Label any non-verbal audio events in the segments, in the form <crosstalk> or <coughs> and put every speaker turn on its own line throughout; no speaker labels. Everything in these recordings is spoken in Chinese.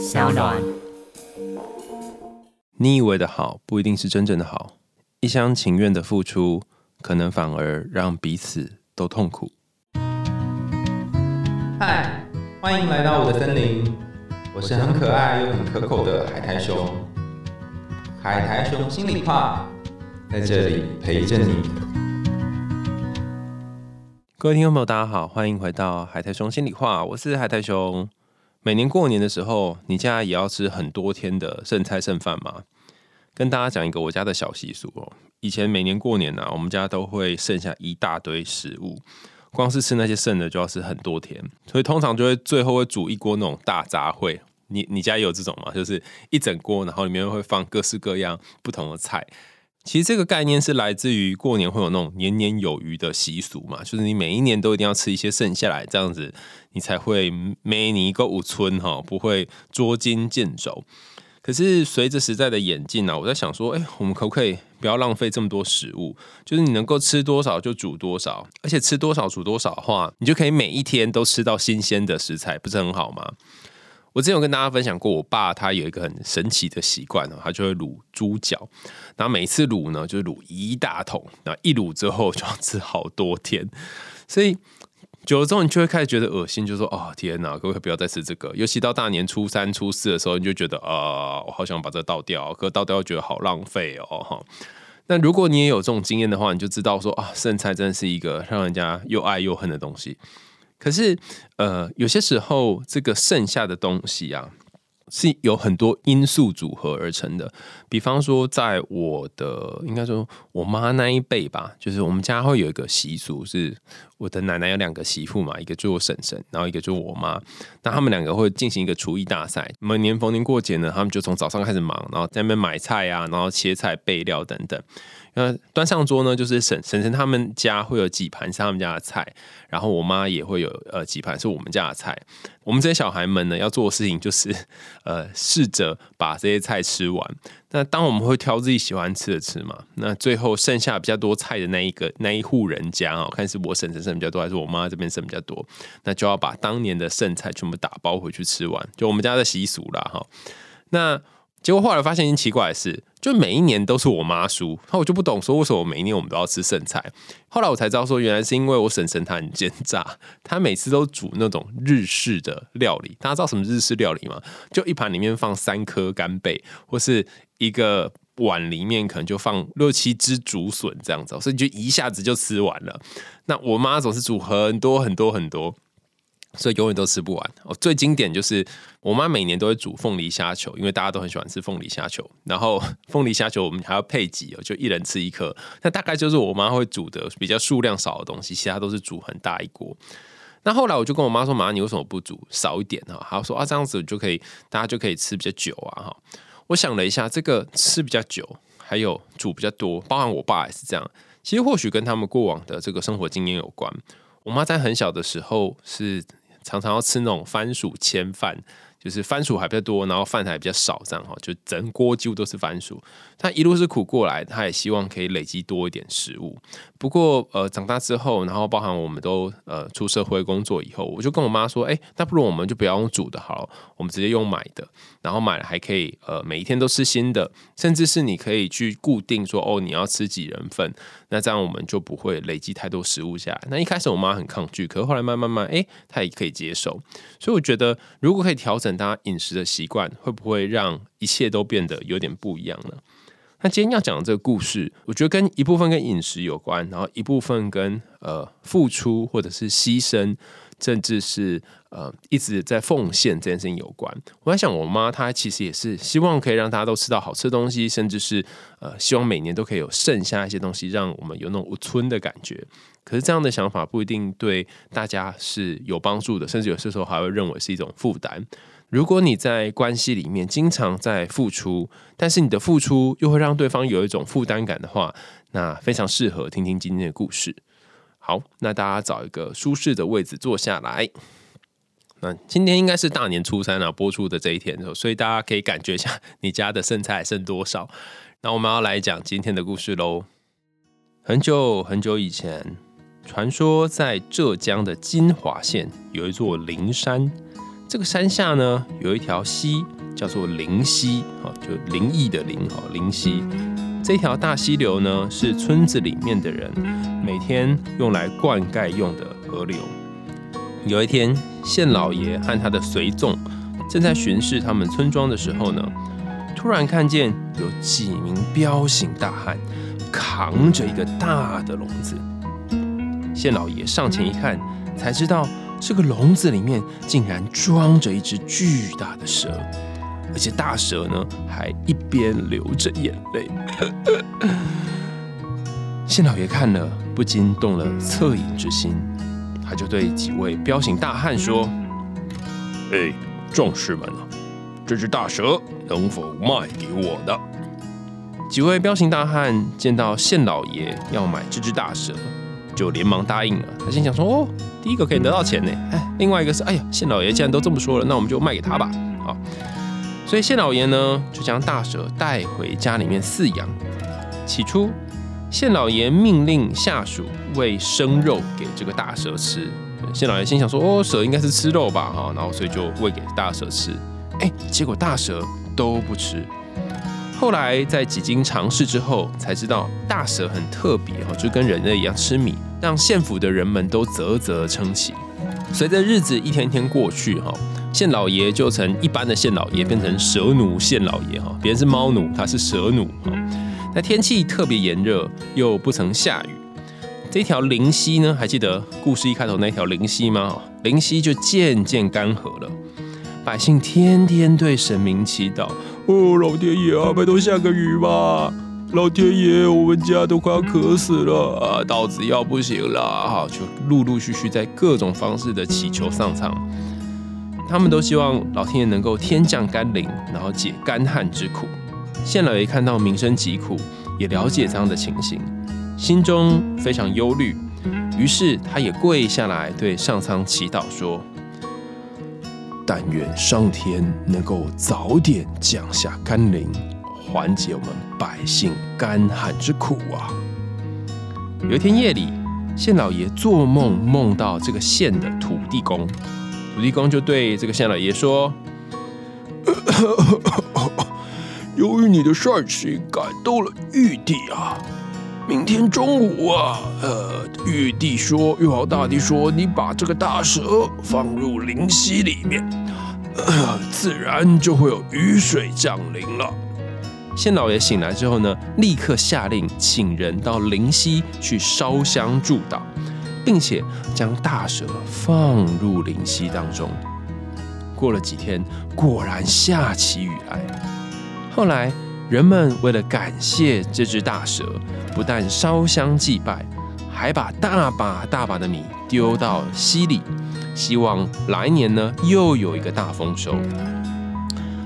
小暖。
你以为的好，不一定是真正的好。一厢情愿的付出，可能反而让彼此都痛苦。
嗨，欢迎来到我的森林，我是很可爱又很可口的海苔熊。海苔熊心里话，在这里陪着你。
各位听众朋友，大家好，欢迎回到海苔熊心里话，我是海苔熊。每年过年的时候，你家也要吃很多天的剩菜剩饭吗？跟大家讲一个我家的小习俗哦。以前每年过年呢、我们家都会剩下一大堆食物，光是吃那些剩的就要吃很多天，所以通常就会最后会煮一锅那种大杂烩。你你家有这种吗？就是一整锅，然后里面会放各式各样不同的菜。其实这个概念是来自于过年会有那种年年有余的习俗嘛，就是你每一年都一定要吃一些剩下来，这样子你才会每年一个五村哈，不会捉襟见肘。可是随着时代的演进呢、啊，我在想说，哎、我们可不可以不要浪费这么多食物？就是你能够吃多少就煮多少，而且吃多少煮多少的话，你就可以每一天都吃到新鲜的食材，不是很好吗？我之前有跟大家分享过，我爸他有一个很神奇的习惯哦，他就会卤猪脚，然后每次卤呢就是卤一大桶，然后一卤之后就要吃好多天，所以久了之后你就会开始觉得恶心，就说哦天哪，可不可以不要再吃这个？尤其到大年初三、初四的时候，你就觉得啊、我好想把这倒掉，可倒掉又觉得好浪费哦哈。那如果你也有这种经验的话，你就知道说啊，剩菜真的是一个让人家又爱又恨的东西。可是，呃，有些时候这个剩下的东西啊，是有很多因素组合而成的。比方说，在我的应该说我妈那一辈吧，就是我们家会有一个习俗，是我的奶奶有两个媳妇嘛，一个就是我婶婶，然后一个就我妈。那他们两个会进行一个厨艺大赛，每年逢年过节呢，他们就从早上开始忙，然后在那边买菜啊，然后切菜、备料等等。那端上桌呢，就是婶婶婶他们家会有几盘是他们家的菜，然后我妈也会有呃几盘是我们家的菜。我们这些小孩们呢，要做的事情就是呃试着把这些菜吃完。那当我们会挑自己喜欢吃的吃嘛，<laughs> 那最后剩下比较多菜的那一个那一户人家哦，看是我婶婶剩比较多，还是我妈这边剩比较多，那就要把当年的剩菜全部打包回去吃完，就我们家的习俗啦哈。那结果后来发现一件奇怪的事，就每一年都是我妈输，那我就不懂说为什么每一年我们都要吃剩菜。后来我才知道说，原来是因为我婶婶她很奸诈，<laughs> 她每次都煮那种日式的料理。大家知道什么日式料理吗？就一盘里面放三颗干贝，或是一个碗里面可能就放六七只竹笋这样子，所以你就一下子就吃完了。那我妈总是煮很多很多很多。所以永远都吃不完。哦，最经典就是我妈每年都会煮凤梨虾球，因为大家都很喜欢吃凤梨虾球。然后 <laughs> 凤梨虾球我们还要配给哦，就一人吃一颗。那大概就是我妈会煮的比较数量少的东西，其他都是煮很大一锅。那后来我就跟我妈说：“妈，你为什么不煮少一点哈？”她说：“啊，这样子就可以，大家就可以吃比较久啊。”哈，我想了一下，这个吃比较久，还有煮比较多，包含我爸也是这样。其实或许跟他们过往的这个生活经验有关。我妈在很小的时候是常常要吃那种番薯千饭，就是番薯还比较多，然后饭还比较少，这样哈，就整锅几乎都是番薯。他一路是苦过来，他也希望可以累积多一点食物。不过呃，长大之后，然后包含我们都呃出社会工作以后，我就跟我妈说，哎、那不如我们就不要用煮的好了，我们直接用买的。然后买了还可以呃每一天都吃新的，甚至是你可以去固定说哦你要吃几人份，那这样我们就不会累积太多食物下来。那一开始我妈很抗拒，可是后来慢慢慢，哎，她也可以接受。所以我觉得如果可以调整她饮食的习惯，会不会让一切都变得有点不一样呢？那今天要讲的这个故事，我觉得跟一部分跟饮食有关，然后一部分跟呃付出或者是牺牲，甚至是呃一直在奉献这件事情有关。我在想，我妈她其实也是希望可以让大家都吃到好吃的东西，甚至是呃希望每年都可以有剩下一些东西，让我们有那种无村的感觉。可是这样的想法不一定对大家是有帮助的，甚至有些时候还会认为是一种负担。如果你在关系里面经常在付出，但是你的付出又会让对方有一种负担感的话，那非常适合听听今天的故事。好，那大家找一个舒适的位置坐下来。那今天应该是大年初三啊播出的这一天，所以大家可以感觉一下你家的剩菜剩多少。那我们要来讲今天的故事喽。很久很久以前，传说在浙江的金华县有一座灵山，这个山下呢有一条溪，叫做灵溪，哦，就灵异的灵，哦，灵溪。这条大溪流呢，是村子里面的人每天用来灌溉用的河流。有一天，县老爷和他的随从正在巡视他们村庄的时候呢，突然看见有几名彪形大汉扛着一个大的笼子。县老爷上前一看，才知道这个笼子里面竟然装着一只巨大的蛇。而且大蛇呢，还一边流着眼泪。县老爷看了，不禁动了恻隐之心，他就对几位彪形大汉说：“哎，壮士们啊，这只大蛇能否卖给我的？”几位彪形大汉见到县老爷要买这只大蛇，就连忙答应了。他心想说：“哦，第一个可以得到钱呢，哎，另外一个是，哎呀，县老爷既然都这么说了，那我们就卖给他吧。”好。所以县老爷呢，就将大蛇带回家里面饲养。起初，县老爷命令下属喂生肉给这个大蛇吃。县老爷心想说：“哦，蛇应该是吃肉吧？哈，然后所以就喂给大蛇吃。哎，结果大蛇都不吃。后来在几经尝试之后，才知道大蛇很特别哈，就跟人类一样吃米，让县府的人们都啧啧称奇。随着日子一天天过去，哈。县老爷就从一般的县老爷变成蛇奴县老爷哈，别人是猫奴，他是蛇奴哈。那天气特别炎热，又不曾下雨，这条灵溪呢，还记得故事一开头那条灵溪吗？灵溪就渐渐干涸了，百姓天天对神明祈祷：哦，老天爷啊，拜托下个雨吧！老天爷，我们家都快要渴死了啊，稻子要不行了哈，就陆陆续续在各种方式的祈求上苍。他们都希望老天爷能够天降甘霖，然后解干旱之苦。县老爷看到民生疾苦，也了解这样的情形，心中非常忧虑，于是他也跪下来对上苍祈祷说：“但愿上天能够早点降下甘霖，缓解我们百姓干旱之苦啊！”有一天夜里，县老爷做梦梦到这个县的土地公。土地公就对这个县老爷说：“ <coughs> 由于你的善行感动了玉帝啊，明天中午啊，呃，玉帝说，玉皇大帝说，你把这个大蛇放入灵溪里面，<coughs> 自然就会有雨水降临了。”县老爷醒来之后呢，立刻下令请人到灵溪去烧香祝祷。并且将大蛇放入灵溪当中。过了几天，果然下起雨来。后来，人们为了感谢这只大蛇，不但烧香祭拜，还把大把大把的米丢到溪里，希望来年呢又有一个大丰收。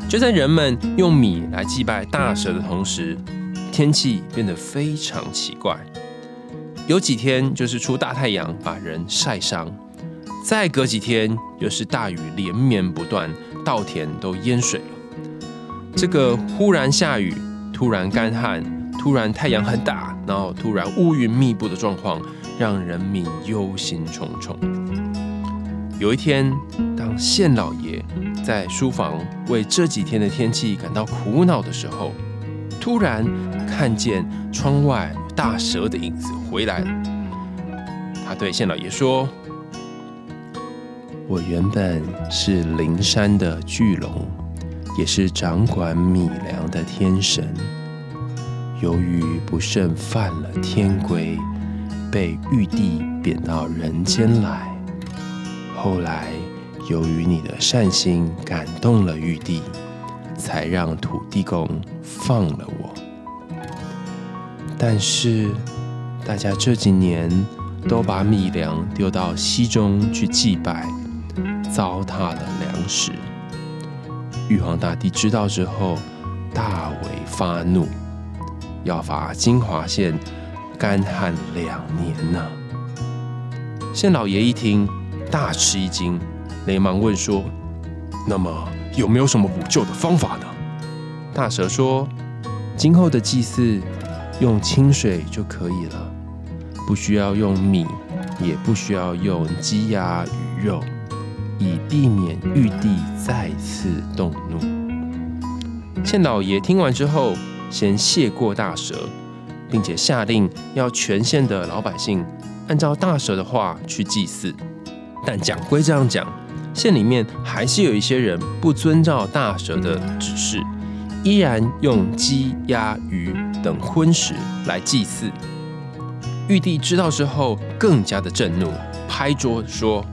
就在人们用米来祭拜大蛇的同时，天气变得非常奇怪。有几天就是出大太阳把人晒伤，再隔几天又是大雨连绵不断，稻田都淹水了。这个忽然下雨、突然干旱、突然太阳很大，然后突然乌云密布的状况，让人民忧心忡忡。有一天，当县老爷在书房为这几天的天气感到苦恼的时候，突然看见窗外。大蛇的影子回来了。他对县老爷说：“我原本是灵山的巨龙，也是掌管米粮的天神。由于不慎犯了天规，被玉帝贬到人间来。后来由于你的善心感动了玉帝，才让土地公放了我。”但是，大家这几年都把米粮丢到溪中去祭拜，糟蹋了粮食。玉皇大帝知道之后，大为发怒，要罚金华县干旱两年呢。县老爷一听，大吃一惊，连忙问说：“那么有没有什么补救的方法呢？”大蛇说：“今后的祭祀。”用清水就可以了，不需要用米，也不需要用鸡鸭鱼肉，以避免玉帝再次动怒。县老爷听完之后，先谢过大蛇，并且下令要全县的老百姓按照大蛇的话去祭祀。但讲归这样讲，县里面还是有一些人不遵照大蛇的指示，依然用鸡、鸭、鱼等荤食来祭祀。玉帝知道之后，更加的震怒，拍桌说：“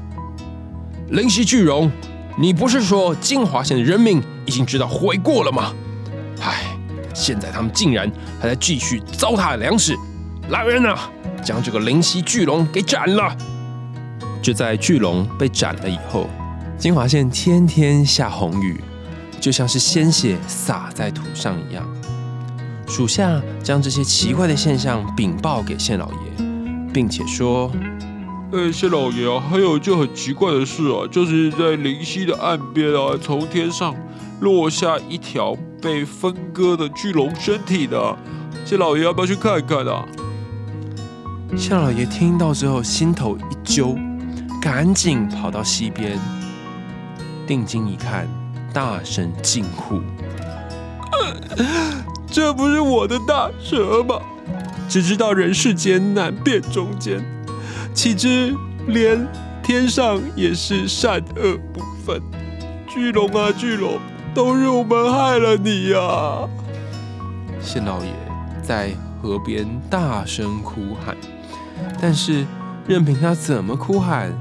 灵犀巨龙，你不是说金华县的人民已经知道悔过了吗？唉，现在他们竟然还在继续糟蹋粮食！来人啊，将这个灵犀巨龙给斩了！”就在巨龙被斩了以后，金华县天天下红雨，就像是鲜血洒在土上一样。属下将这些奇怪的现象禀报给县老爷，并且说：“
呃，县老爷啊，还有一件很奇怪的事啊，就是在灵溪的岸边啊，从天上落下一条被分割的巨龙身体的。县老爷要不要去看看啊？”
县老爷听到之后，心头一揪，赶紧跑到溪边，定睛一看，大声惊呼。<laughs>
这不是我的大蛇吗？只知道人世间难辨忠奸，岂知连天上也是善恶不分。巨龙啊巨龙，都是我们害了你呀！
县老爷在河边大声哭喊，但是任凭他怎么哭喊，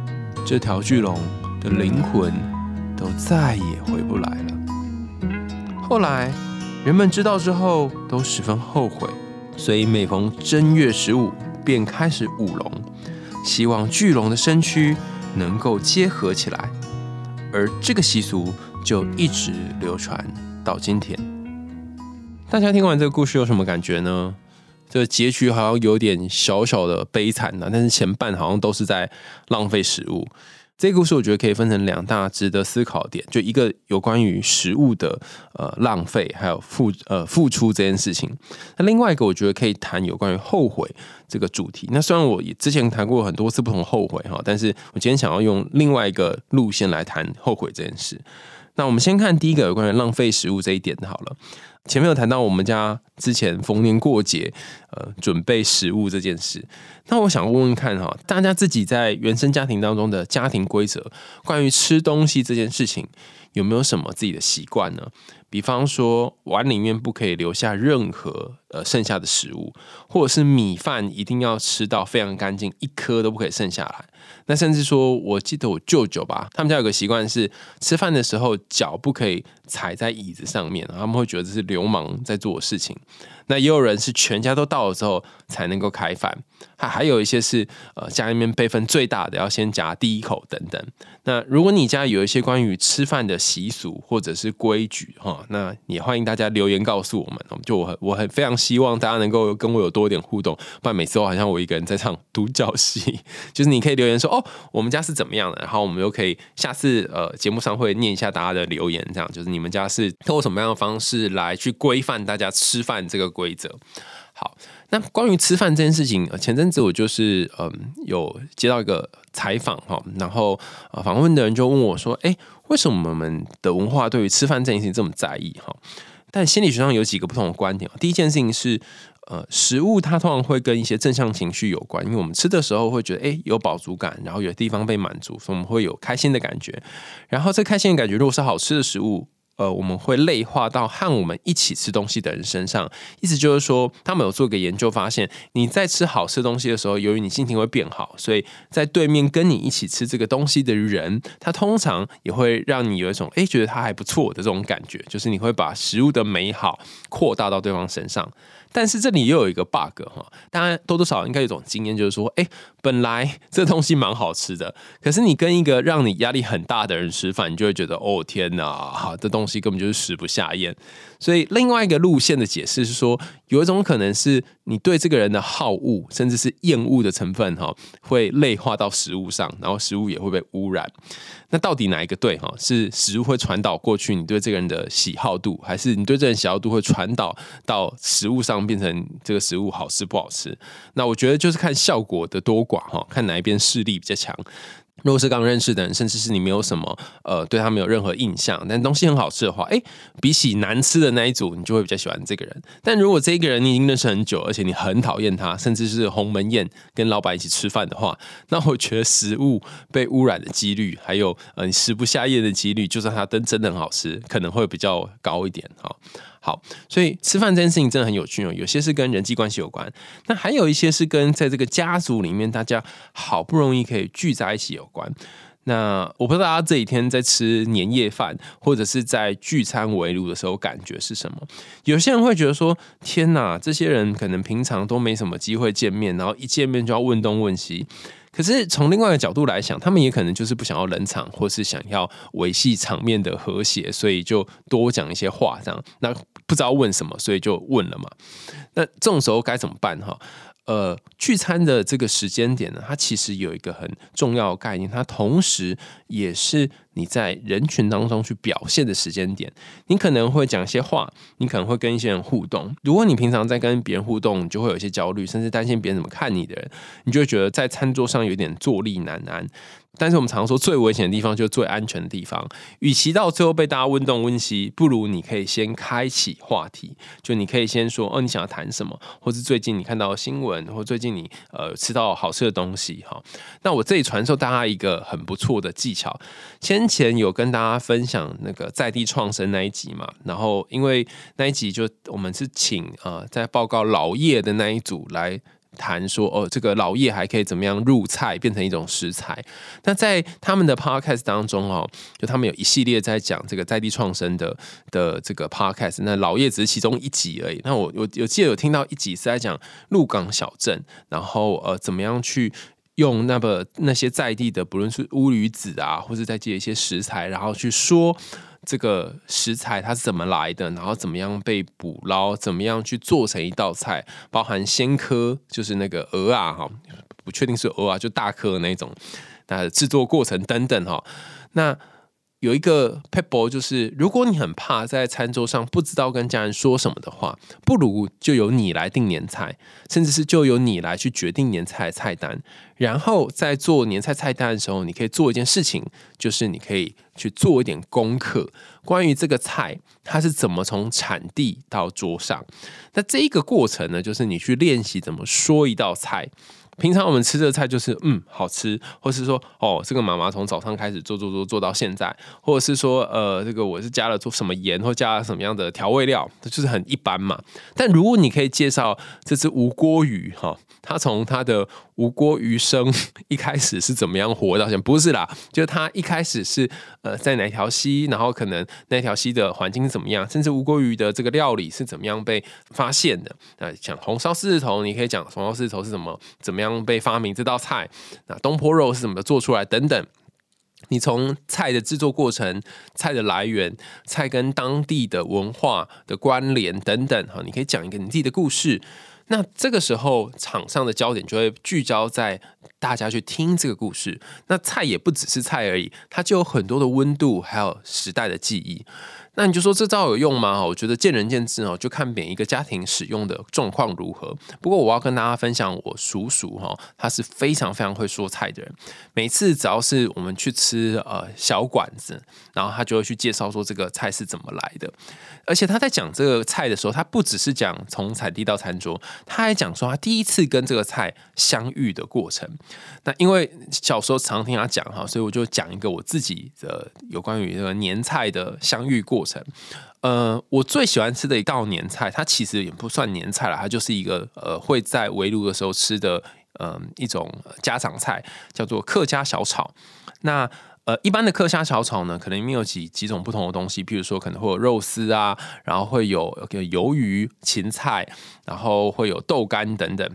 这条巨龙的灵魂都再也回不来了。后来。人们知道之后都十分后悔，所以每逢正月十五便开始舞龙，希望巨龙的身躯能够结合起来，而这个习俗就一直流传到今天。大家听完这个故事有什么感觉呢？这结局好像有点小小的悲惨呢，但是前半好像都是在浪费食物。这个故事我觉得可以分成两大值得思考点，就一个有关于食物的呃浪费，还有付呃付出这件事情。那另外一个我觉得可以谈有关于后悔这个主题。那虽然我也之前谈过很多次不同后悔哈，但是我今天想要用另外一个路线来谈后悔这件事。那我们先看第一个有关于浪费食物这一点好了。前面有谈到我们家之前逢年过节，呃，准备食物这件事。那我想问问看哈，大家自己在原生家庭当中的家庭规则，关于吃东西这件事情，有没有什么自己的习惯呢？比方说，碗里面不可以留下任何呃剩下的食物，或者是米饭一定要吃到非常干净，一颗都不可以剩下来。那甚至说，我记得我舅舅吧，他们家有个习惯是，吃饭的时候脚不可以踩在椅子上面，他们会觉得这是流氓在做的事情。那也有人是全家都到了之后才能够开饭，还还有一些是呃家里面辈分最大的要先夹第一口等等。那如果你家有一些关于吃饭的习俗或者是规矩哈，那也欢迎大家留言告诉我们。就我很我很非常希望大家能够跟我有多一点互动，不然每次都好像我一个人在唱独角戏。<laughs> 就是你可以留言说哦，我们家是怎么样的，然后我们又可以下次呃节目上会念一下大家的留言，这样就是你们家是通过什么样的方式来去规范大家吃饭这个。规则好，那关于吃饭这件事情，前阵子我就是嗯有接到一个采访哈，然后访问的人就问我说，哎，为什么我们的文化对于吃饭这件事情这么在意哈？但心理学上有几个不同的观点。第一件事情是，呃，食物它通常会跟一些正向情绪有关，因为我们吃的时候会觉得哎有饱足感，然后有地方被满足，所以我们会有开心的感觉。然后这开心的感觉如果是好吃的食物。呃，我们会内化到和我们一起吃东西的人身上，意思就是说，他们有做个研究，发现你在吃好吃东西的时候，由于你心情会变好，所以在对面跟你一起吃这个东西的人，他通常也会让你有一种哎觉得他还不错的这种感觉，就是你会把食物的美好扩大到对方身上。但是这里又有一个 bug 哈，大家多多少应该有种经验，就是说，哎，本来这东西蛮好吃的，可是你跟一个让你压力很大的人吃饭，你就会觉得，哦天哪，这东西根本就是食不下咽。所以另外一个路线的解释是说，有一种可能是你对这个人的好恶，甚至是厌恶的成分哈，会内化到食物上，然后食物也会被污染。那到底哪一个对哈？是食物会传导过去你对这个人的喜好度，还是你对这人喜好度会传导到食物上，变成这个食物好吃不好吃？那我觉得就是看效果的多寡哈，看哪一边势力比较强。如果是刚认识的人，甚至是你没有什么呃对他没有任何印象，但东西很好吃的话，哎，比起难吃的那一组，你就会比较喜欢这个人。但如果这个人你已经认识很久，而且你很讨厌他，甚至是鸿门宴跟老板一起吃饭的话，那我觉得食物被污染的几率，还有呃你食不下咽的几率，就算它真真的很好吃，可能会比较高一点哈。好所以吃饭这件事情真的很有趣哦。有些是跟人际关系有关，那还有一些是跟在这个家族里面大家好不容易可以聚在一起有关。那我不知道大家这几天在吃年夜饭或者是在聚餐围炉的时候感觉是什么？有些人会觉得说：“天哪，这些人可能平常都没什么机会见面，然后一见面就要问东问西。”可是从另外一个角度来想，他们也可能就是不想要冷场，或是想要维系场面的和谐，所以就多讲一些话，这样那不知道问什么，所以就问了嘛。那这种时候该怎么办？哈？呃，聚餐的这个时间点呢，它其实有一个很重要的概念，它同时也是你在人群当中去表现的时间点。你可能会讲一些话，你可能会跟一些人互动。如果你平常在跟别人互动，你就会有一些焦虑，甚至担心别人怎么看你的人，你就会觉得在餐桌上有点坐立难安。但是我们常说最危险的地方就是最安全的地方。与其到最后被大家问东问西，不如你可以先开启话题。就你可以先说哦，你想要谈什么，或是最近你看到新闻，或最近你呃吃到好吃的东西哈。那我这里传授大家一个很不错的技巧。先前有跟大家分享那个在地创生那一集嘛，然后因为那一集就我们是请呃在报告老叶的那一组来。谈说哦，这个老叶还可以怎么样入菜变成一种食材？那在他们的 podcast 当中哦，就他们有一系列在讲这个在地创生的的这个 podcast。那老叶只是其中一集而已。那我我有记得有听到一集是在讲鹿港小镇，然后呃怎么样去用那个那些在地的，不论是乌鱼子啊，或者在借一些食材，然后去说。这个食材它是怎么来的？然后怎么样被捕捞？怎么样去做成一道菜？包含鲜科，就是那个鹅啊，哈，不确定是鹅啊，就大颗的那种。那制作过程等等，哈，那。有一个 pebble，就是如果你很怕在餐桌上不知道跟家人说什么的话，不如就由你来定年菜，甚至是就由你来去决定年菜菜单。然后在做年菜菜单的时候，你可以做一件事情，就是你可以去做一点功课，关于这个菜它是怎么从产地到桌上。那这一个过程呢，就是你去练习怎么说一道菜。平常我们吃这个菜就是嗯好吃，或是说哦这个妈妈从早上开始做做做做到现在，或者是说呃这个我是加了做什么盐或加了什么样的调味料，就是很一般嘛。但如果你可以介绍这只无锅鱼哈，它从它的无锅鱼生一开始是怎么样活到现在？不是啦，就是它一开始是呃在哪条溪，然后可能那条溪的环境是怎么样，甚至无锅鱼的这个料理是怎么样被发现的？那讲红烧狮子头，你可以讲红烧狮子头是怎么怎么样。被发明这道菜，那东坡肉是怎么做出来？等等，你从菜的制作过程、菜的来源、菜跟当地的文化的关联等等，哈，你可以讲一个你自己的故事。那这个时候，场上的焦点就会聚焦在大家去听这个故事。那菜也不只是菜而已，它就有很多的温度，还有时代的记忆。那你就说这招有用吗？我觉得见仁见智哦，就看每一个家庭使用的状况如何。不过我要跟大家分享，我叔叔哈，他是非常非常会说菜的人。每次只要是我们去吃呃小馆子，然后他就会去介绍说这个菜是怎么来的。而且他在讲这个菜的时候，他不只是讲从产地到餐桌，他还讲说他第一次跟这个菜相遇的过程。那因为小时候常听他讲哈，所以我就讲一个我自己的有关于这个年菜的相遇过程。呃，我最喜欢吃的一道年菜，它其实也不算年菜了，它就是一个呃会在围炉的时候吃的嗯一种家常菜，叫做客家小炒。那呃，一般的客家小炒呢，可能里面有几几种不同的东西，譬如说可能会有肉丝啊，然后会有鱿鱼、芹菜，然后会有豆干等等。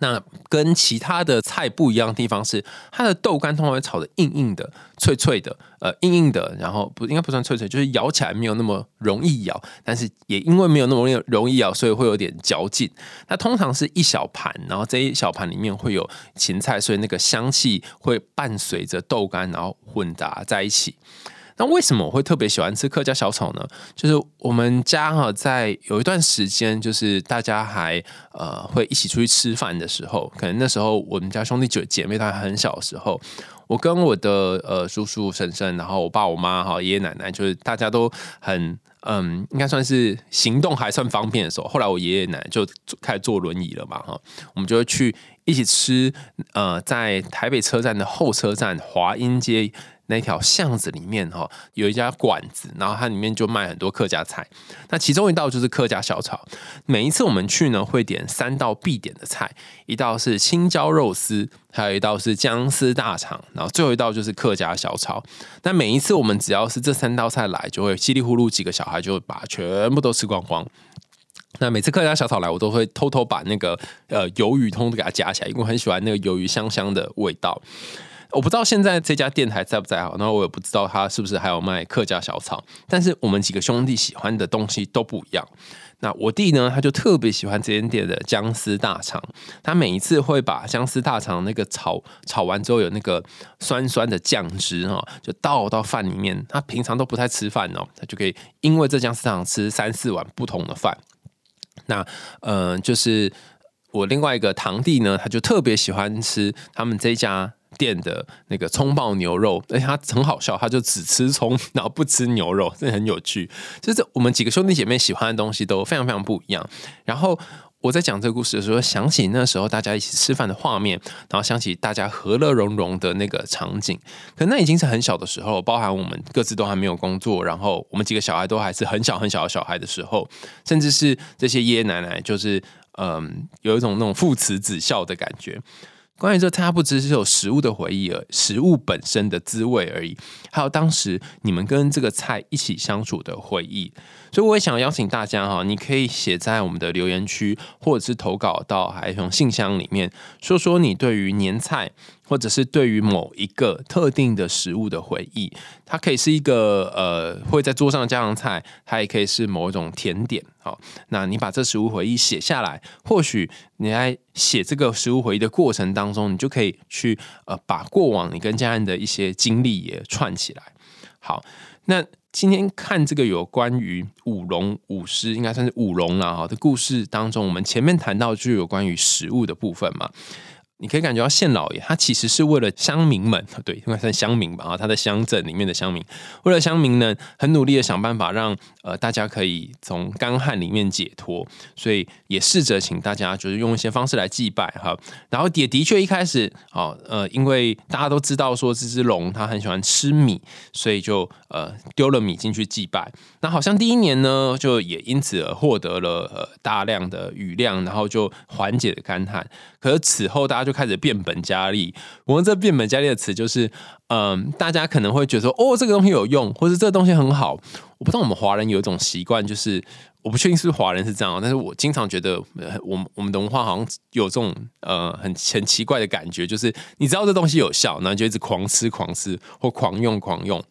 那跟其他的菜不一样的地方是，它的豆干通常会炒的硬硬的、脆脆的，呃，硬硬的，然后不应该不算脆脆，就是咬起来没有那么容易咬，但是也因为没有那么容易容易咬，所以会有点嚼劲。那通常是一小盘，然后这一小盘里面会有芹菜，所以那个香气会伴随着豆干，然后混杂在一起。那为什么我会特别喜欢吃客家小炒呢？就是我们家哈，在有一段时间，就是大家还呃会一起出去吃饭的时候，可能那时候我们家兄弟姐姐妹都还很小的时候，我跟我的呃叔叔婶婶，然后我爸我妈哈爷爷奶奶，就是大家都很嗯，应该算是行动还算方便的时候。后来我爷爷奶奶就开始坐轮椅了嘛哈，我们就会去一起吃呃，在台北车站的后车站华阴街。那条巷子里面哈，有一家馆子，然后它里面就卖很多客家菜。那其中一道就是客家小炒。每一次我们去呢，会点三道必点的菜，一道是青椒肉丝，还有一道是姜丝大肠，然后最后一道就是客家小炒。那每一次我们只要是这三道菜来，就会稀里糊涂几个小孩就把全部都吃光光。那每次客家小炒来，我都会偷偷把那个呃鱿鱼通都给它夹起来，因为我很喜欢那个鱿鱼香香的味道。我不知道现在这家店还在不在哈，然后我也不知道他是不是还有卖客家小炒。但是我们几个兄弟喜欢的东西都不一样。那我弟呢，他就特别喜欢这间店的姜丝大肠。他每一次会把姜丝大肠那个炒炒完之后有那个酸酸的酱汁哈，就倒到饭里面。他平常都不太吃饭哦，他就可以因为这姜丝大肠吃三四碗不同的饭。那嗯，就是我另外一个堂弟呢，他就特别喜欢吃他们这家。店的那个葱爆牛肉，而且他很好笑，他就只吃葱，然后不吃牛肉，这很有趣。就是我们几个兄弟姐妹喜欢的东西都非常非常不一样。然后我在讲这个故事的时候，想起那时候大家一起吃饭的画面，然后想起大家和乐融融的那个场景。可那已经是很小的时候，包含我们各自都还没有工作，然后我们几个小孩都还是很小很小的小孩的时候，甚至是这些爷爷奶奶，就是嗯，有一种那种父慈子孝的感觉。关于这，它不只是有食物的回忆，而食物本身的滋味而已，还有当时你们跟这个菜一起相处的回忆。所以，我也想邀请大家哈，你可以写在我们的留言区，或者是投稿到海从信箱里面，说说你对于年菜。或者是对于某一个特定的食物的回忆，它可以是一个呃会在桌上的家常菜，它也可以是某一种甜点。好，那你把这食物回忆写下来，或许你在写这个食物回忆的过程当中，你就可以去呃把过往你跟家人的一些经历也串起来。好，那今天看这个有关于舞龙舞狮，应该算是舞龙了哈的故事当中，我们前面谈到就有关于食物的部分嘛。你可以感觉到县老爷，他其实是为了乡民们，<laughs> 对，应该算乡民吧啊，他的乡镇里面的乡民，为了乡民呢，很努力的想办法让呃大家可以从干旱里面解脱，所以也试着请大家就是用一些方式来祭拜哈，然后也的确一开始哦呃，因为大家都知道说这只龙它很喜欢吃米，所以就呃丢了米进去祭拜，那好像第一年呢，就也因此而获得了呃大量的雨量，然后就缓解了干旱，可是此后大家。就开始变本加厉。我们这变本加厉的词就是，嗯，大家可能会觉得说，哦，这个东西有用，或者这个东西很好。我不知道我们华人有一种习惯，就是我不确定是不是华人是这样，但是我经常觉得，我们我们的文化好像有这种呃很很奇怪的感觉，就是你知道这东西有效，然后就一直狂吃狂吃或狂用狂用。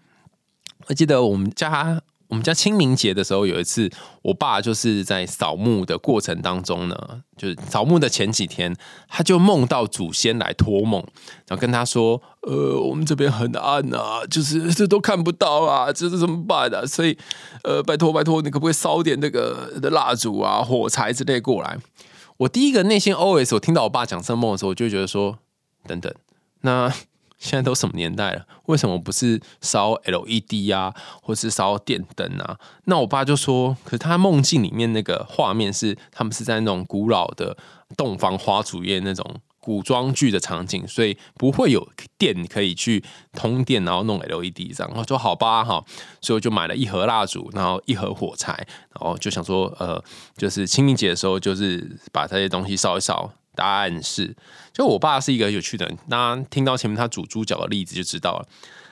我记得我们家。我们家清明节的时候，有一次，我爸就是在扫墓的过程当中呢，就是扫墓的前几天，他就梦到祖先来托梦，然后跟他说：“呃，我们这边很暗啊，就是这都看不到啊，这是怎么办啊？所以，呃，拜托拜托，你可不可以烧点那个的蜡烛啊、火柴之类过来？”我第一个内心 OS，我听到我爸讲这梦的时候，我就觉得说：“等等，那。”现在都什么年代了？为什么不是烧 LED 啊，或是烧电灯啊？那我爸就说，可是他梦境里面那个画面是他们是在那种古老的洞房花烛夜那种古装剧的场景，所以不会有电可以去通电，然后弄 LED 这样。我说好吧，哈，所以我就买了一盒蜡烛，然后一盒火柴，然后就想说，呃，就是清明节的时候，就是把这些东西烧一烧。答案是，就我爸是一个有趣的人。那听到前面他煮猪脚的例子就知道了，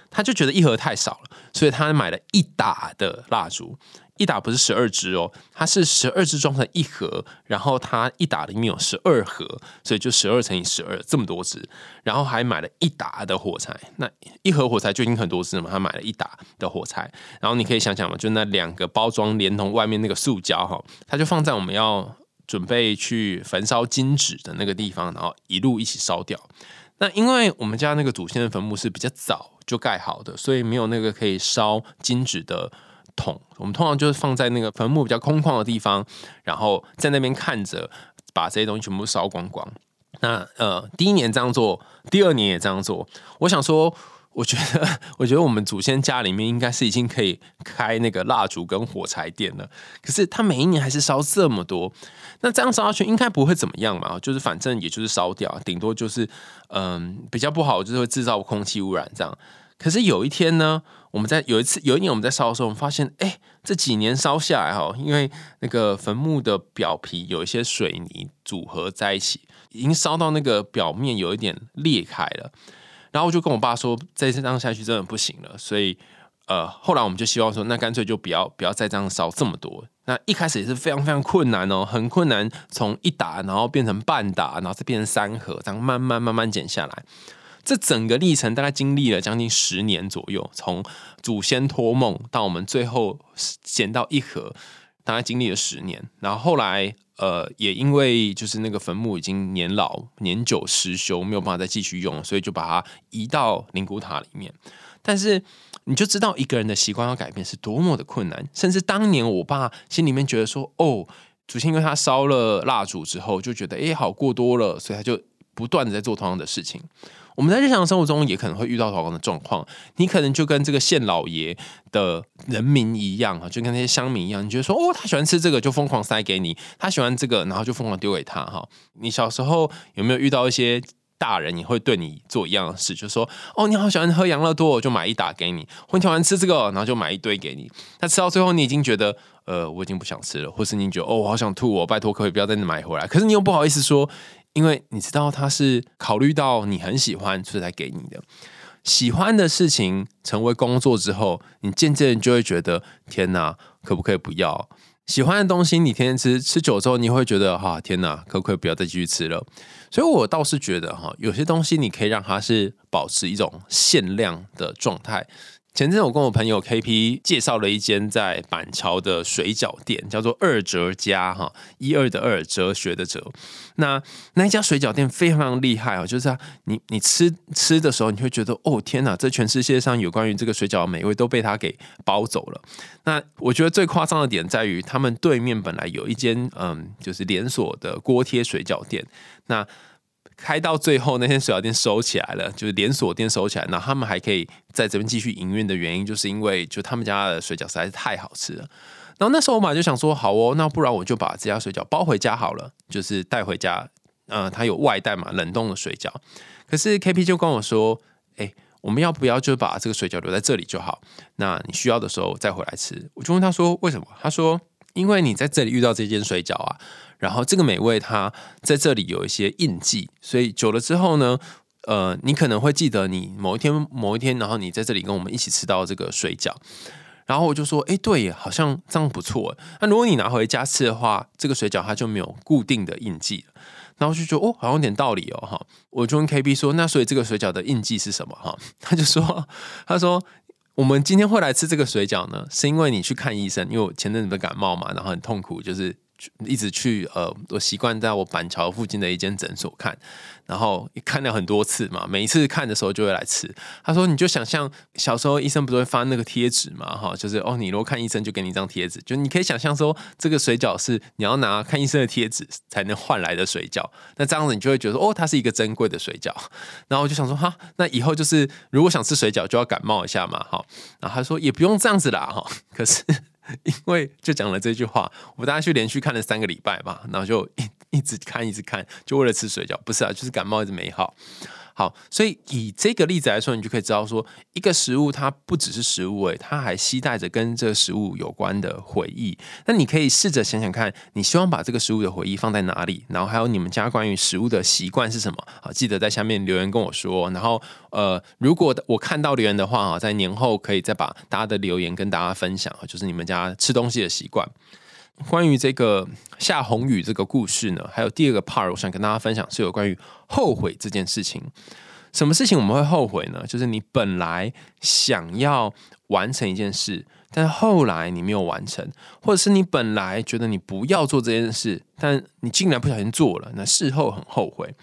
他就觉得一盒太少了，所以他买了一打的蜡烛，一打不是十二支哦，它是十二支装成一盒，然后他一打里面有十二盒，所以就十二乘以十二这么多支，然后还买了一打的火柴，那一盒火柴就已经很多支了嘛，他买了一打的火柴，然后你可以想想嘛，就那两个包装连同外面那个塑胶哈，它就放在我们要。准备去焚烧金纸的那个地方，然后一路一起烧掉。那因为我们家那个祖先的坟墓是比较早就盖好的，所以没有那个可以烧金纸的桶。我们通常就是放在那个坟墓比较空旷的地方，然后在那边看着把这些东西全部烧光光。那呃，第一年这样做，第二年也这样做。我想说。我觉得，我觉得我们祖先家里面应该是已经可以开那个蜡烛跟火柴店了。可是他每一年还是烧这么多，那这样烧下去应该不会怎么样嘛？就是反正也就是烧掉，顶多就是嗯比较不好，就是会制造空气污染这样。可是有一天呢，我们在有一次有一年我们在烧的时候，我们发现，哎，这几年烧下来哈，因为那个坟墓的表皮有一些水泥组合在一起，已经烧到那个表面有一点裂开了。然后我就跟我爸说，再这样下去真的不行了，所以呃，后来我们就希望说，那干脆就不要不要再这样烧这么多。那一开始也是非常非常困难哦，很困难，从一打然后变成半打，然后再变成三盒，这样慢慢慢慢减下来。这整个历程大概经历了将近十年左右，从祖先托梦到我们最后减到一盒，大概经历了十年。然后后来。呃，也因为就是那个坟墓已经年老、年久失修，没有办法再继续用，所以就把它移到灵骨塔里面。但是你就知道一个人的习惯要改变是多么的困难。甚至当年我爸心里面觉得说：“哦，祖先因为他烧了蜡烛之后，就觉得哎好过多了，所以他就不断的在做同样的事情。”我们在日常生活中也可能会遇到同样的状况，你可能就跟这个县老爷的人民一样啊，就跟那些乡民一样，你觉得说哦，他喜欢吃这个就疯狂塞给你，他喜欢这个然后就疯狂丢给他哈。你小时候有没有遇到一些大人也会对你做一样的事，就说哦，你好喜欢喝养乐多，我就买一打给你；或你喜欢吃这个，然后就买一堆给你。那吃到最后，你已经觉得呃，我已经不想吃了，或是你觉得哦，我好想吐，我拜托可以不要再买回来。可是你又不好意思说。因为你知道他是考虑到你很喜欢，所以才给你的。喜欢的事情成为工作之后，你渐渐就会觉得天哪，可不可以不要？喜欢的东西你天天吃，吃久之后你会觉得哈，天哪，可不可以不要再继续吃了？所以我倒是觉得哈，有些东西你可以让它是保持一种限量的状态。前阵我跟我朋友 K P 介绍了一间在板桥的水饺店，叫做二哲家哈，一二的二，哲学的哲。那那一家水饺店非常非常厉害啊，就是啊你你吃吃的时候，你会觉得哦天哪，这全世界上有关于这个水饺的美味都被他给包走了。那我觉得最夸张的点在于，他们对面本来有一间嗯，就是连锁的锅贴水饺店，那。开到最后，那天水饺店收起来了，就是连锁店收起来。那他们还可以在这边继续营运的原因，就是因为就他们家的水饺实在是太好吃了。然后那时候我马就想说，好哦，那不然我就把这家水饺包回家好了，就是带回家。嗯，它有外带嘛，冷冻的水饺。可是 K P 就跟我说，哎，我们要不要就把这个水饺留在这里就好？那你需要的时候再回来吃。我就问他说，为什么？他说，因为你在这里遇到这间水饺啊。然后这个美味它在这里有一些印记，所以久了之后呢，呃，你可能会记得你某一天某一天，然后你在这里跟我们一起吃到这个水饺，然后我就说，哎，对，好像这样不错。那如果你拿回家吃的话，这个水饺它就没有固定的印记。然后就觉得哦，好像有点道理哦，哈。我就问 KB 说，那所以这个水饺的印记是什么？哈，他就说，他说我们今天会来吃这个水饺呢，是因为你去看医生，因为我前阵子不感冒嘛，然后很痛苦，就是。一直去呃，我习惯在我板桥附近的一间诊所看，然后看了很多次嘛，每一次看的时候就会来吃。他说：“你就想象小时候医生不是会发那个贴纸嘛，哈，就是哦，你如果看医生就给你一张贴纸，就你可以想象说这个水饺是你要拿看医生的贴纸才能换来的水饺，那这样子你就会觉得哦，它是一个珍贵的水饺。然后我就想说哈，那以后就是如果想吃水饺就要感冒一下嘛，哈。然后他说也不用这样子啦，哈，可是。因为就讲了这句话，我大概去连续看了三个礼拜吧，然后就一一直看，一直看，就为了吃水饺，不是啊，就是感冒一直没好。好，所以以这个例子来说，你就可以知道说，一个食物它不只是食物，诶，它还携带着跟这个食物有关的回忆。那你可以试着想想看，你希望把这个食物的回忆放在哪里？然后还有你们家关于食物的习惯是什么？好，记得在下面留言跟我说。然后，呃，如果我看到留言的话啊，在年后可以再把大家的留言跟大家分享，就是你们家吃东西的习惯。关于这个下红雨这个故事呢，还有第二个 part，我想跟大家分享是有关于后悔这件事情。什么事情我们会后悔呢？就是你本来想要完成一件事，但后来你没有完成，或者是你本来觉得你不要做这件事，但你竟然不小心做了，那事后很后悔。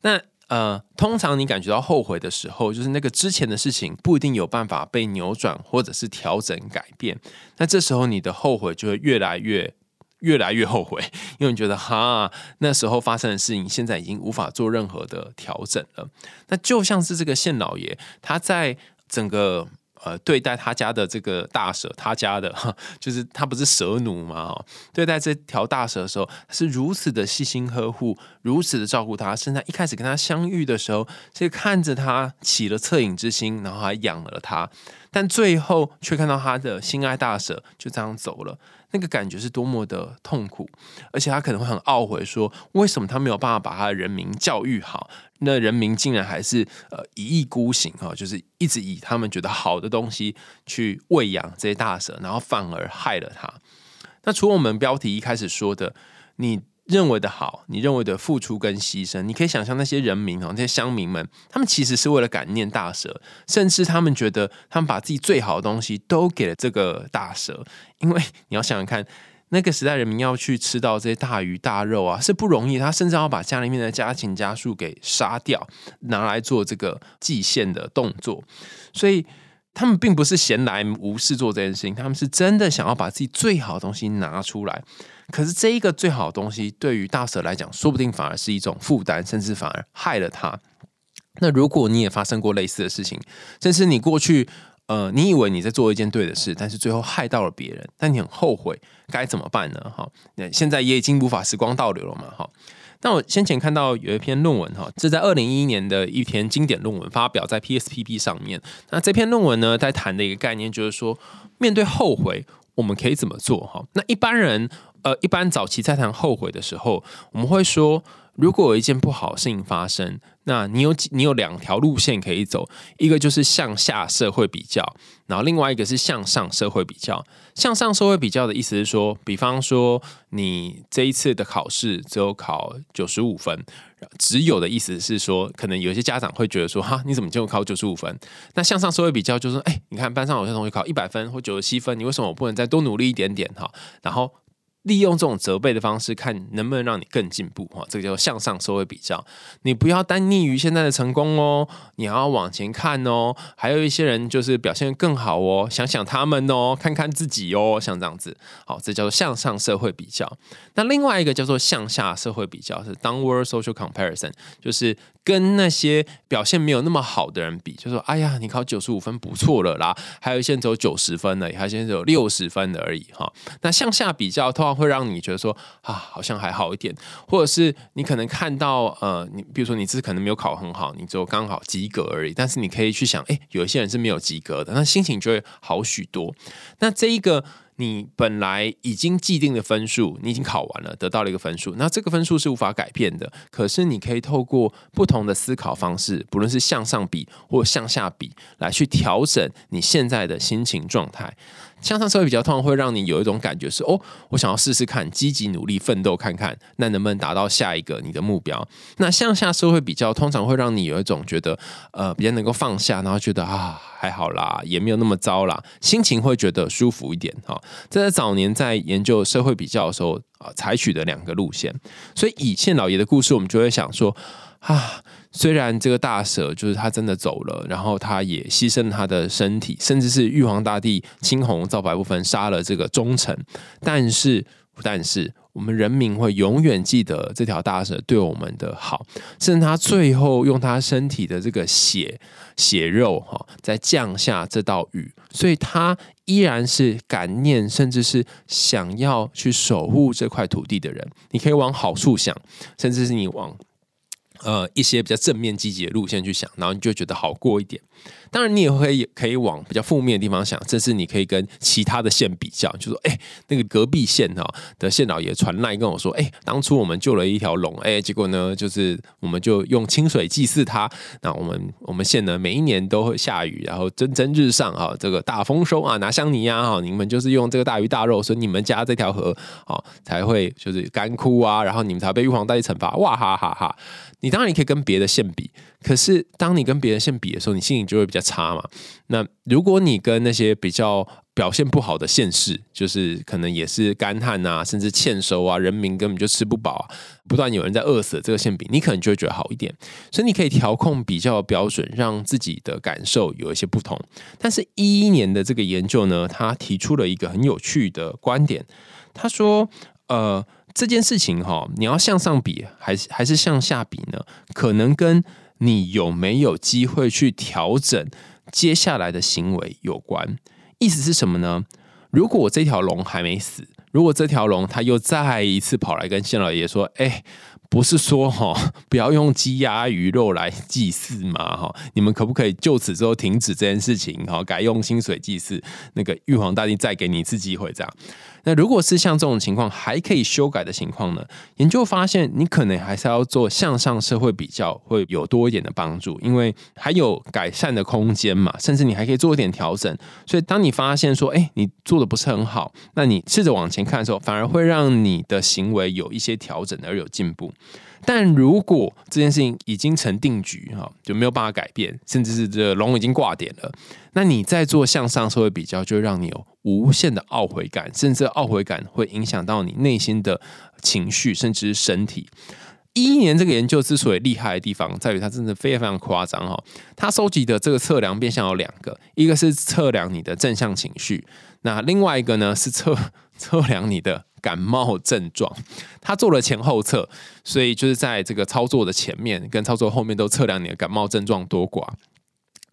那呃，通常你感觉到后悔的时候，就是那个之前的事情不一定有办法被扭转或者是调整改变。那这时候你的后悔就会越来越越来越后悔，因为你觉得哈那时候发生的事情，现在已经无法做任何的调整了。那就像是这个县老爷，他在整个。呃，对待他家的这个大蛇，他家的哈，就是他不是蛇奴吗？对待这条大蛇的时候，是如此的细心呵护，如此的照顾他。甚至一开始跟他相遇的时候，是看着他起了恻隐之心，然后还养了他。但最后却看到他的心爱大蛇就这样走了。那个感觉是多么的痛苦，而且他可能会很懊悔，说为什么他没有办法把他的人民教育好？那人民竟然还是呃一意孤行哈，就是一直以他们觉得好的东西去喂养这些大蛇，然后反而害了他。那除了我们标题一开始说的，你。认为的好，你认为的付出跟牺牲，你可以想象那些人民哦，那些乡民们，他们其实是为了感念大蛇，甚至他们觉得他们把自己最好的东西都给了这个大蛇，因为你要想想看，那个时代人民要去吃到这些大鱼大肉啊，是不容易，他甚至要把家里面的家禽家畜给杀掉，拿来做这个祭献的动作，所以他们并不是闲来无事做这件事情，他们是真的想要把自己最好的东西拿出来。可是这一个最好的东西，对于大蛇来讲，说不定反而是一种负担，甚至反而害了他。那如果你也发生过类似的事情，甚至你过去呃，你以为你在做一件对的事，但是最后害到了别人，但你很后悔，该怎么办呢？哈，那现在也已经无法时光倒流了嘛？哈，那我先前看到有一篇论文哈，这在二零一一年的一篇经典论文发表在 PSPP 上面。那这篇论文呢，在谈的一个概念就是说，面对后悔，我们可以怎么做？哈，那一般人。呃，一般早期在谈后悔的时候，我们会说，如果有一件不好的事情发生，那你有你有两条路线可以走，一个就是向下社会比较，然后另外一个是向上社会比较。向上社会比较的意思是说，比方说你这一次的考试只有考九十五分，只有的意思是说，可能有些家长会觉得说，哈，你怎么就考九十五分？那向上社会比较就是说，哎，你看班上有些同学考一百分或九十七分，你为什么我不能再多努力一点点？哈，然后。利用这种责备的方式，看能不能让你更进步哈，这个叫向上社会比较。你不要单溺于现在的成功哦，你还要往前看哦。还有一些人就是表现更好哦，想想他们哦，看看自己哦，像这样子。好，这叫做向上社会比较。那另外一个叫做向下社会比较，是 downward social comparison，就是跟那些表现没有那么好的人比，就说哎呀，你考九十五分不错了啦，还有一些只有九十分的，还有一些只有六十分的而已哈。那向下比较，通常会让你觉得说啊，好像还好一点，或者是你可能看到呃，你比如说你这次可能没有考很好，你只有刚好及格而已，但是你可以去想，哎，有一些人是没有及格的，那心情就会好许多。那这一个。你本来已经既定的分数，你已经考完了，得到了一个分数。那这个分数是无法改变的。可是你可以透过不同的思考方式，不论是向上比或向下比，来去调整你现在的心情状态。向上社会比较，通常会让你有一种感觉是：哦，我想要试试看，积极努力奋斗看看，那能不能达到下一个你的目标？那向下社会比较，通常会让你有一种觉得，呃，比较能够放下，然后觉得啊，还好啦，也没有那么糟啦，心情会觉得舒服一点。哈，这在早年在研究社会比较的时候啊，采取的两个路线。所以以欠老爷的故事，我们就会想说，啊。虽然这个大蛇就是他真的走了，然后他也牺牲他的身体，甚至是玉皇大帝青红皂白部分杀了这个忠臣，但是但是我们人民会永远记得这条大蛇对我们的好，甚至他最后用他身体的这个血血肉哈，在降下这道雨，所以他依然是感念，甚至是想要去守护这块土地的人。你可以往好处想，甚至是你往。呃，一些比较正面积极的路线去想，然后你就觉得好过一点。当然，你也会可以往比较负面的地方想，这是你可以跟其他的县比较，就说，哎，那个隔壁县哈的县老爷传来跟我说，哎，当初我们救了一条龙，哎，结果呢，就是我们就用清水祭祀它，那我们我们县呢每一年都会下雨，然后蒸蒸日上啊，这个大丰收啊，拿香泥呀哈，你们就是用这个大鱼大肉，所以你们家这条河啊才会就是干枯啊，然后你们才被玉皇大帝惩罚，哇哈哈哈！你当然也可以跟别的县比。可是，当你跟别人线比的时候，你心情就会比较差嘛。那如果你跟那些比较表现不好的县市，就是可能也是干旱啊，甚至欠收啊，人民根本就吃不饱啊，不断有人在饿死，这个馅饼你可能就会觉得好一点，所以你可以调控比较标准，让自己的感受有一些不同。但是，一一年的这个研究呢，他提出了一个很有趣的观点，他说，呃，这件事情哈，你要向上比，还是还是向下比呢？可能跟你有没有机会去调整接下来的行为有关。意思是什么呢？如果这条龙还没死，如果这条龙它又再一次跑来跟县老爷说：“哎，不是说哈不要用鸡鸭鱼肉来祭祀吗？哈，你们可不可以就此之后停止这件事情？哈，改用清水祭祀？那个玉皇大帝再给你一次机会，这样。”那如果是像这种情况还可以修改的情况呢？研究发现，你可能还是要做向上社会比较，会有多一点的帮助，因为还有改善的空间嘛，甚至你还可以做一点调整。所以，当你发现说，哎，你做的不是很好，那你试着往前看的时候，反而会让你的行为有一些调整而有进步。但如果这件事情已经成定局哈，就没有办法改变，甚至是这龙已经挂点了，那你再做向上社会比较，就让你有无限的懊悔感，甚至懊悔感会影响到你内心的情绪，甚至是身体。一一年这个研究之所以厉害的地方，在于它真的非常非常夸张哈。它收集的这个测量变相有两个，一个是测量你的正向情绪，那另外一个呢是测测量你的。感冒症状，他做了前后测，所以就是在这个操作的前面跟操作后面都测量你的感冒症状多寡。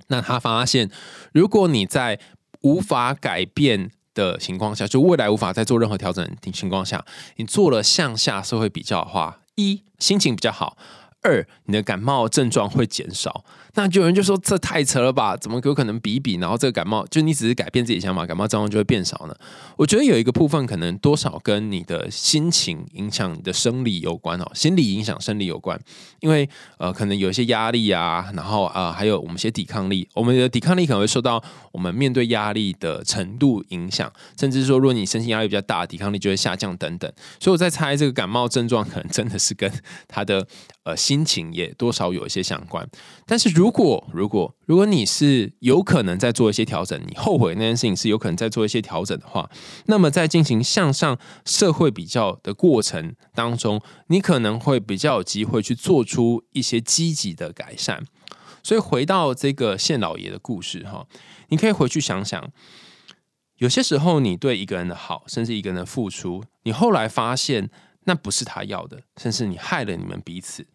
那他发现，如果你在无法改变的情况下，就未来无法再做任何调整的情况下，你做了向下社会比较的话，一心情比较好。二，你的感冒症状会减少，那就有人就说这太扯了吧？怎么有可能比比，然后这个感冒就你只是改变自己想法，感冒症状就会变少呢？我觉得有一个部分可能多少跟你的心情影响你的生理有关哦，心理影响生理有关，因为呃可能有一些压力啊，然后啊还有我们一些抵抗力，我们的抵抗力可能会受到我们面对压力的程度影响，甚至说如果你身心压力比较大，抵抗力就会下降等等。所以我在猜这个感冒症状可能真的是跟他的呃。心情也多少有一些相关，但是如果如果如果你是有可能在做一些调整，你后悔那件事情是有可能在做一些调整的话，那么在进行向上社会比较的过程当中，你可能会比较有机会去做出一些积极的改善。所以回到这个县老爷的故事哈，你可以回去想想，有些时候你对一个人的好，甚至一个人的付出，你后来发现那不是他要的，甚至你害了你们彼此。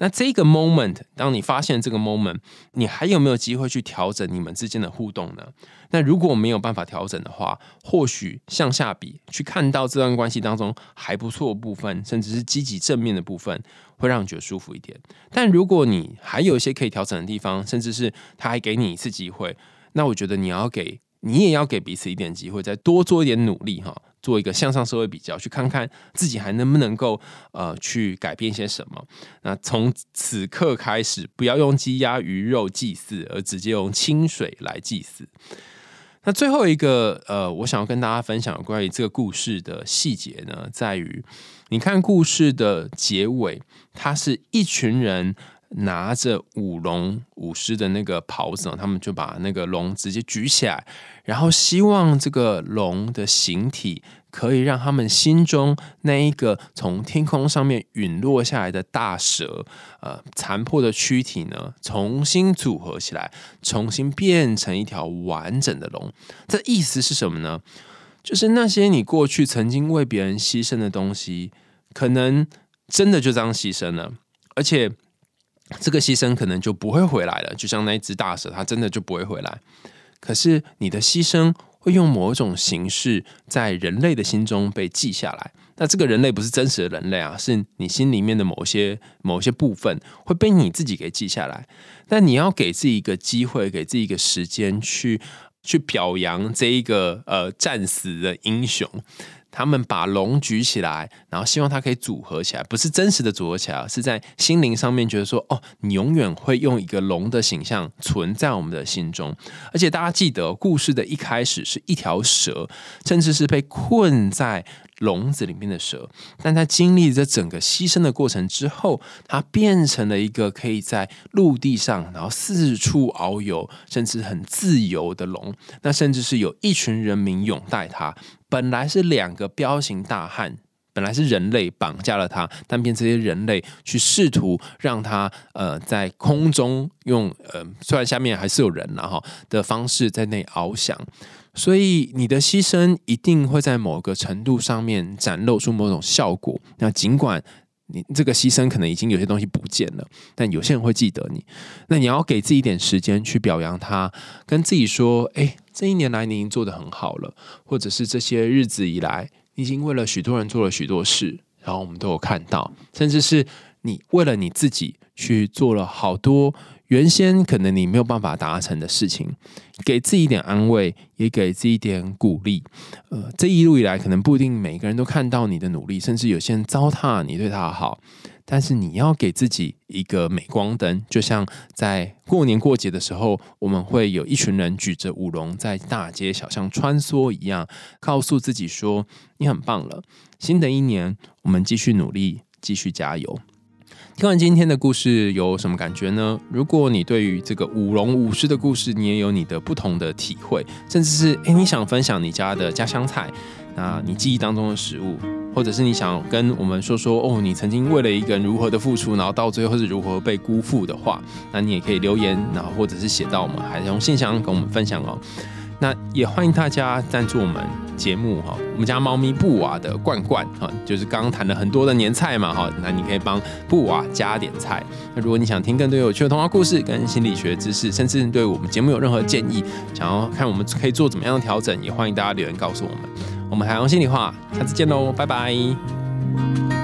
那这个 moment，当你发现这个 moment，你还有没有机会去调整你们之间的互动呢？那如果没有办法调整的话，或许向下比，去看到这段关系当中还不错的部分，甚至是积极正面的部分，会让你觉得舒服一点。但如果你还有一些可以调整的地方，甚至是他还给你一次机会，那我觉得你要给，你也要给彼此一点机会，再多做一点努力哈。做一个向上社会比较，去看看自己还能不能够呃去改变些什么。那从此刻开始，不要用鸡鸭鱼肉祭祀，而直接用清水来祭祀。那最后一个呃，我想要跟大家分享关于这个故事的细节呢，在于你看故事的结尾，它是一群人。拿着舞龙舞狮的那个袍子，他们就把那个龙直接举起来，然后希望这个龙的形体可以让他们心中那一个从天空上面陨落下来的大蛇，呃，残破的躯体呢，重新组合起来，重新变成一条完整的龙。这意思是什么呢？就是那些你过去曾经为别人牺牲的东西，可能真的就这样牺牲了，而且。这个牺牲可能就不会回来了，就像那一只大蛇，它真的就不会回来。可是你的牺牲会用某种形式在人类的心中被记下来。那这个人类不是真实的人类啊，是你心里面的某些某些部分会被你自己给记下来。但你要给自己一个机会，给自己一个时间去去表扬这一个呃战死的英雄。他们把龙举起来，然后希望它可以组合起来，不是真实的组合起来，是在心灵上面觉得说，哦，你永远会用一个龙的形象存在我们的心中。而且大家记得，故事的一开始是一条蛇，甚至是被困在。笼子里面的蛇，但它经历这整个牺牲的过程之后，它变成了一个可以在陆地上，然后四处遨游，甚至很自由的龙。那甚至是有一群人民拥戴它。本来是两个彪形大汉，本来是人类绑架了他，但变这些人类去试图让他呃在空中用呃虽然下面还是有人了哈的方式在内翱翔。所以你的牺牲一定会在某个程度上面展露出某种效果。那尽管你这个牺牲可能已经有些东西不见了，但有些人会记得你。那你要给自己一点时间去表扬他，跟自己说：“哎，这一年来你已经做得很好了，或者是这些日子以来，你已经为了许多人做了许多事，然后我们都有看到，甚至是你为了你自己去做了好多。”原先可能你没有办法达成的事情，给自己一点安慰，也给自己一点鼓励。呃，这一路以来，可能不一定每个人都看到你的努力，甚至有些人糟蹋你对他好。但是你要给自己一个镁光灯，就像在过年过节的时候，我们会有一群人举着舞龙在大街小巷穿梭一样，告诉自己说：“你很棒了。”新的一年，我们继续努力，继续加油。听完今天的故事有什么感觉呢？如果你对于这个舞龙舞狮的故事，你也有你的不同的体会，甚至是诶你想分享你家的家乡菜，那你记忆当中的食物，或者是你想跟我们说说哦，你曾经为了一个人如何的付出，然后到最后是如何被辜负的话，那你也可以留言，然后或者是写到我们海用信箱跟我们分享哦。那也欢迎大家赞助我们节目哈，我们家猫咪布瓦的罐罐哈，就是刚刚谈了很多的年菜嘛哈，那你可以帮布瓦加点菜。那如果你想听更多有趣的童话故事跟心理学知识，甚至对我们节目有任何建议，想要看我们可以做怎么样的调整，也欢迎大家留言告诉我们。我们海洋心里话，下次见喽，拜拜。